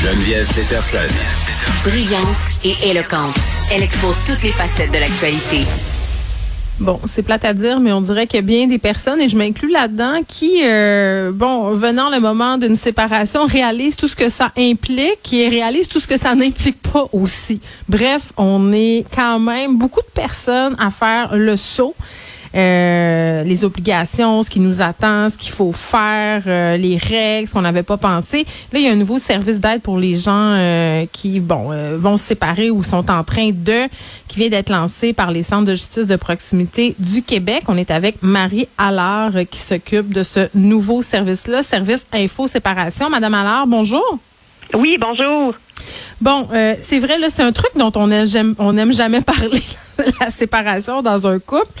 Geneviève Peterson. Brillante et éloquente, elle expose toutes les facettes de l'actualité. Bon, c'est plate à dire, mais on dirait qu'il y a bien des personnes, et je m'inclus là-dedans, qui, euh, bon, venant le moment d'une séparation, réalisent tout ce que ça implique et réalisent tout ce que ça n'implique pas aussi. Bref, on est quand même beaucoup de personnes à faire le saut. Euh, les obligations, ce qui nous attend, ce qu'il faut faire, euh, les règles, ce qu'on n'avait pas pensé. Là, il y a un nouveau service d'aide pour les gens euh, qui bon euh, vont se séparer ou sont en train de, qui vient d'être lancé par les centres de justice de proximité du Québec. On est avec Marie Allard qui s'occupe de ce nouveau service-là, service info séparation. Madame Allard, bonjour. Oui, bonjour. Bon, euh, c'est vrai, là, c'est un truc dont on aime, j'aime- on n'aime jamais parler, la séparation dans un couple.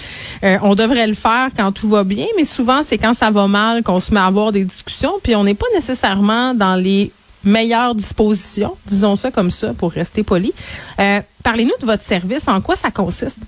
Euh, on devrait le faire quand tout va bien, mais souvent, c'est quand ça va mal qu'on se met à avoir des discussions, puis on n'est pas nécessairement dans les meilleures dispositions, disons ça comme ça, pour rester poli. Euh, Parlez-nous de votre service, en quoi ça consiste?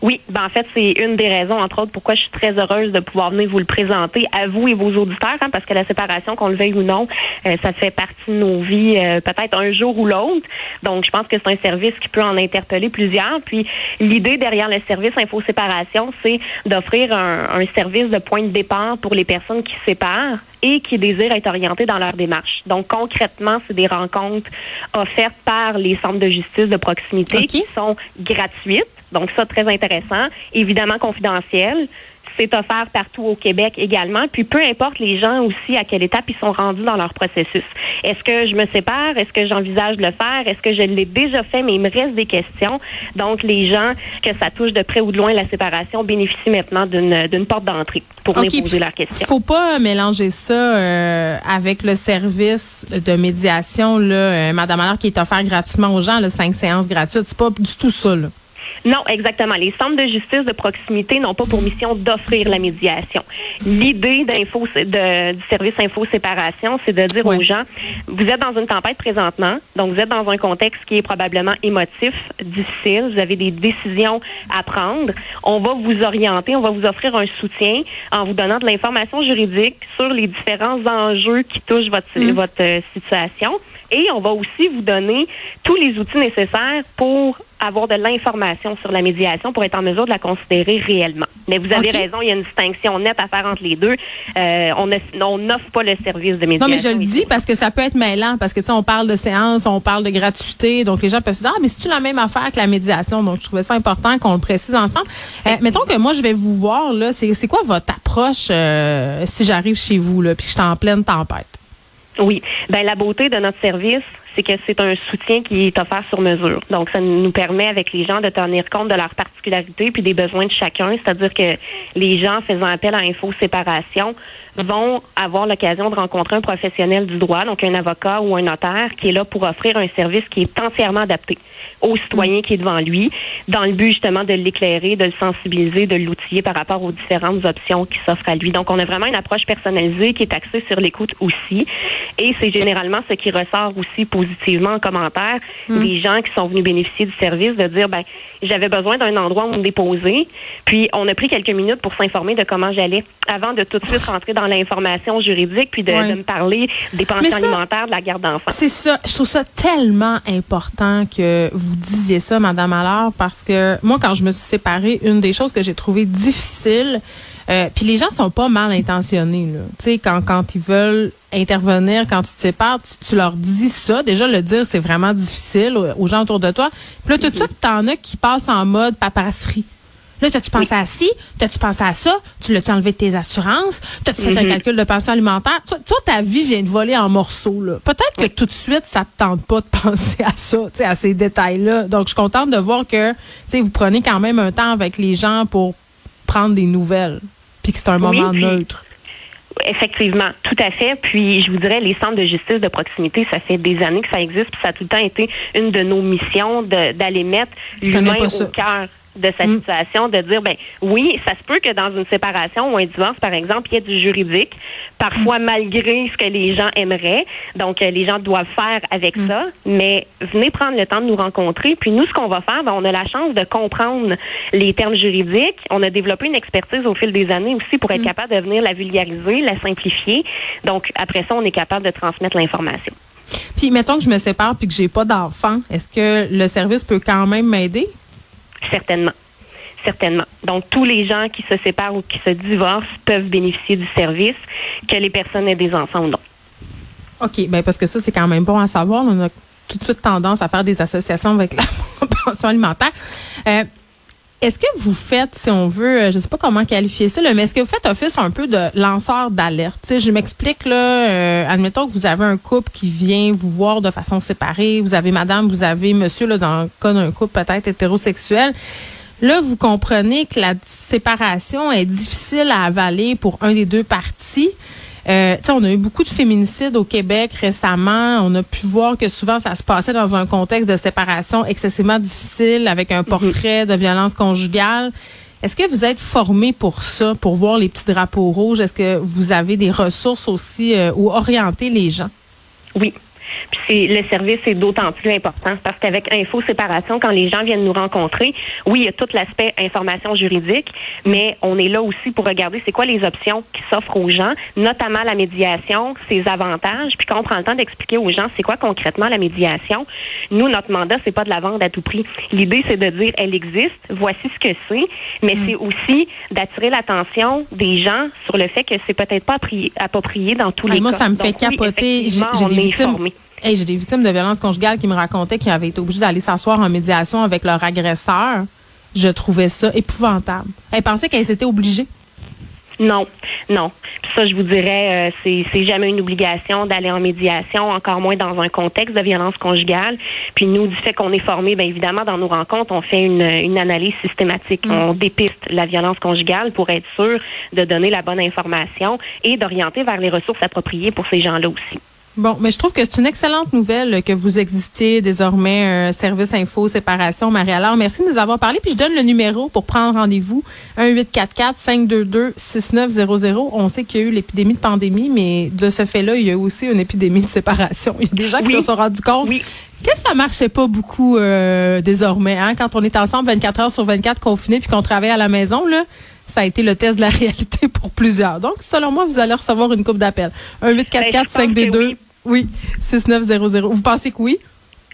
Oui, ben en fait, c'est une des raisons, entre autres, pourquoi je suis très heureuse de pouvoir venir vous le présenter à vous et vos auditeurs, hein, parce que la séparation, qu'on le veuille ou non, euh, ça fait partie de nos vies, euh, peut-être un jour ou l'autre. Donc, je pense que c'est un service qui peut en interpeller plusieurs. Puis, l'idée derrière le service Info Séparation, c'est d'offrir un, un service de point de départ pour les personnes qui se séparent et qui désirent être orientées dans leur démarche. Donc, concrètement, c'est des rencontres offertes par les centres de justice de proximité qui sont gratuites. Donc, ça, très intéressant. Évidemment, confidentiel. C'est offert partout au Québec également. Puis, peu importe les gens aussi à quelle étape ils sont rendus dans leur processus. Est-ce que je me sépare? Est-ce que j'envisage de le faire? Est-ce que je l'ai déjà fait, mais il me reste des questions? Donc, les gens que ça touche de près ou de loin la séparation bénéficient maintenant d'une porte d'entrée pour venir OK, poser leurs questions. Faut pas mélanger ça euh, avec le service de médiation, là, euh, Madame Allard, qui est offert gratuitement aux gens, là, cinq séances gratuites. C'est pas du tout ça, là. Non, exactement. Les centres de justice de proximité n'ont pas pour mission d'offrir la médiation. L'idée d'info, de, du service info séparation, c'est de dire Ouais. aux gens, vous êtes dans une tempête présentement, donc vous êtes dans un contexte qui est probablement émotif, difficile, vous avez des décisions à prendre. On va vous orienter, on va vous offrir un soutien en vous donnant de l'information juridique sur les différents enjeux qui touchent votre, Mm. votre euh, situation. Et on va aussi vous donner tous les outils nécessaires pour avoir de l'information sur la médiation pour être en mesure de la considérer réellement. Mais vous avez raison, il y a une distinction nette à faire entre les deux. Euh, on n'offre pas le service de médiation. Non, mais je le dis parce que ça peut être mêlant, parce que, tu sais, on parle de séance, on parle de gratuité, donc les gens peuvent se dire, ah, mais c'est-tu la même affaire que la médiation? Donc, je trouvais ça important qu'on le précise ensemble. Euh, mettons que moi, je vais vous voir, là, c'est c'est quoi votre approche euh, si j'arrive chez vous, là, puis que je suis en pleine tempête? Oui. Ben, la beauté de notre service, c'est que c'est un soutien qui est offert sur mesure. Donc, ça nous permet avec les gens de tenir compte de leurs particularités puis des besoins de chacun. C'est-à-dire que les gens faisant appel à Info Séparation vont avoir l'occasion de rencontrer un professionnel du droit, donc un avocat ou un notaire qui est là pour offrir un service qui est entièrement adapté au citoyen qui est devant lui, dans le but justement de l'éclairer, de le sensibiliser, de l'outiller par rapport aux différentes options qui s'offrent à lui. Donc, on a vraiment une approche personnalisée qui est axée sur l'écoute aussi. Et c'est généralement ce qui ressort aussi positivement en commentaire des gens qui sont venus bénéficier du service, de dire, ben, j'avais besoin d'un endroit où me déposer. Puis, on a pris quelques minutes pour s'informer de comment j'allais avant de tout de suite rentrer dans l'information juridique puis de, me parler des pensions ça- alimentaires, de la garde d'enfants. C'est ça. Je trouve ça tellement important que vous disiez ça, Madame Allard, parce que moi, quand je me suis séparée, une des choses que j'ai trouvé difficile, Euh, puis les gens sont pas mal intentionnés. Là. Quand, quand ils veulent intervenir, quand tu te sépares, tu, tu leur dis ça. Déjà, le dire, c'est vraiment difficile aux, aux gens autour de toi. Puis là, tout de suite, t'en as qui passent en mode papasserie. Là, t'as-tu pensé à ci? T'as-tu pensé à ça? Tu l'as-tu enlevé de tes assurances? T'as-tu fait un calcul de pension alimentaire? Toi, toi, ta vie vient de voler en morceaux, là. Peut-être que tout de suite, ça te tente pas de penser à ça, à ces détails-là. Donc, je suis contente de voir que, tu vous prenez quand même un temps avec les gens pour prendre des nouvelles. Puis que c'est un Oui, moment puis- neutre. Effectivement, tout à fait. Puis je vous dirais, les centres de justice de proximité, ça fait des années que ça existe, puis ça a tout le temps été une de nos missions d'aller mettre l'humain au cœur de sa Mm. situation, de dire ben oui, ça se peut que dans une séparation ou un divorce, par exemple, il y ait du juridique, parfois malgré ce que les gens aimeraient. Donc euh, les gens doivent faire avec ça, mais venez prendre le temps de nous rencontrer. Puis nous, ce qu'on va faire, ben, on a la chance de comprendre les termes juridiques. On a développé une expertise au fil des années aussi pour être capable de venir la vulgariser, la simplifier. Donc après ça, on est capable de transmettre l'information. Puis, mettons que je me sépare puis que j'ai pas d'enfant. Est-ce que le service peut quand même m'aider? Certainement. Certainement. Donc, tous les gens qui se séparent ou qui se divorcent peuvent bénéficier du service, que les personnes aient des enfants ou non. OK, ben parce que ça, c'est quand même bon à savoir. On a tout de suite tendance à faire des associations avec la pension alimentaire. Euh, est-ce que vous faites, si on veut, euh, je sais pas comment qualifier ça, là, mais est-ce que vous faites office un peu de lanceur d'alerte? Je m'explique, là, euh, admettons que vous avez un couple qui vient vous voir de façon séparée, vous avez madame, vous avez monsieur, là, dans le cas d'un couple peut-être hétérosexuel. Là, vous comprenez que la séparation est difficile à avaler pour un des deux parties. Euh, tu sais, on a eu beaucoup de féminicides au Québec récemment. On a pu voir que souvent ça se passait dans un contexte de séparation excessivement difficile avec un portrait de violence conjugale. Est-ce que vous êtes formé pour ça, pour voir les petits drapeaux rouges? Est-ce que vous avez des ressources aussi euh, ou orienter les gens? Oui. Puis c'est, le service est d'autant plus important parce qu'avec Info Séparation, quand les gens viennent nous rencontrer, oui, il y a tout l'aspect information juridique, mais on est là aussi pour regarder c'est quoi les options qui s'offrent aux gens, notamment la médiation, ses avantages. Puis quand on prend le temps d'expliquer aux gens c'est quoi concrètement la médiation, nous, notre mandat, c'est pas de la vendre à tout prix. L'idée, c'est de dire elle existe, voici ce que c'est, mais c'est aussi d'attirer l'attention des gens sur le fait que c'est peut-être pas approprié dans tous Hey, les moi, cas. ça me fait Donc, capoter. J'ai des victimes. formés. Hey, j'ai des victimes de violences conjugales qui me racontaient qu'ils avaient été obligés d'aller s'asseoir en médiation avec leur agresseur. Je trouvais ça épouvantable. Elles pensaient qu'elles étaient obligées? Non, non. Puis ça, je vous dirais, euh, c'est jamais une obligation d'aller en médiation, encore moins dans un contexte de violence conjugale. Puis nous, du fait qu'on est formés, bien évidemment, dans nos rencontres, on fait une, une analyse systématique. On dépiste la violence conjugale pour être sûr de donner la bonne information et d'orienter vers les ressources appropriées pour ces gens-là aussi. Bon, mais je trouve que c'est une excellente nouvelle que vous existiez désormais, service info, séparation, Marie. Alors, merci de nous avoir parlé. Puis je donne le numéro pour prendre rendez-vous. 1-844-522-6900. On sait qu'il y a eu l'épidémie de pandémie, mais de ce fait-là, il y a eu aussi une épidémie de séparation. Il y a des gens qui se sont rendus compte Oui. que ça marchait pas beaucoup euh, désormais. Hein? Quand on est ensemble 24 heures sur 24 confinés puis qu'on travaille à la maison, là, ça a été le test de la réalité pour plusieurs. Donc, selon moi, vous allez recevoir une coupe d'appel. 1-844-522. Oui, 6900. Vous pensez que oui?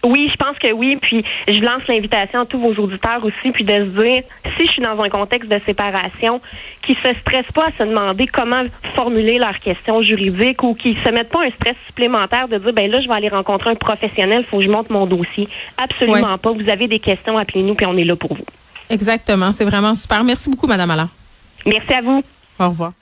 Oui, je pense que oui. Puis je lance l'invitation à tous vos auditeurs aussi, puis de se dire, si je suis dans un contexte de séparation, qu'ils se stressent pas à se demander comment formuler leurs questions juridiques ou qu'ils se mettent pas un stress supplémentaire de dire, ben là, je vais aller rencontrer un professionnel, faut que je monte mon dossier. Absolument Ouais. pas. Vous avez des questions, appelez-nous, puis on est là pour vous. Exactement. C'est vraiment super. Merci beaucoup, Madame Allard. Merci à vous. Au revoir.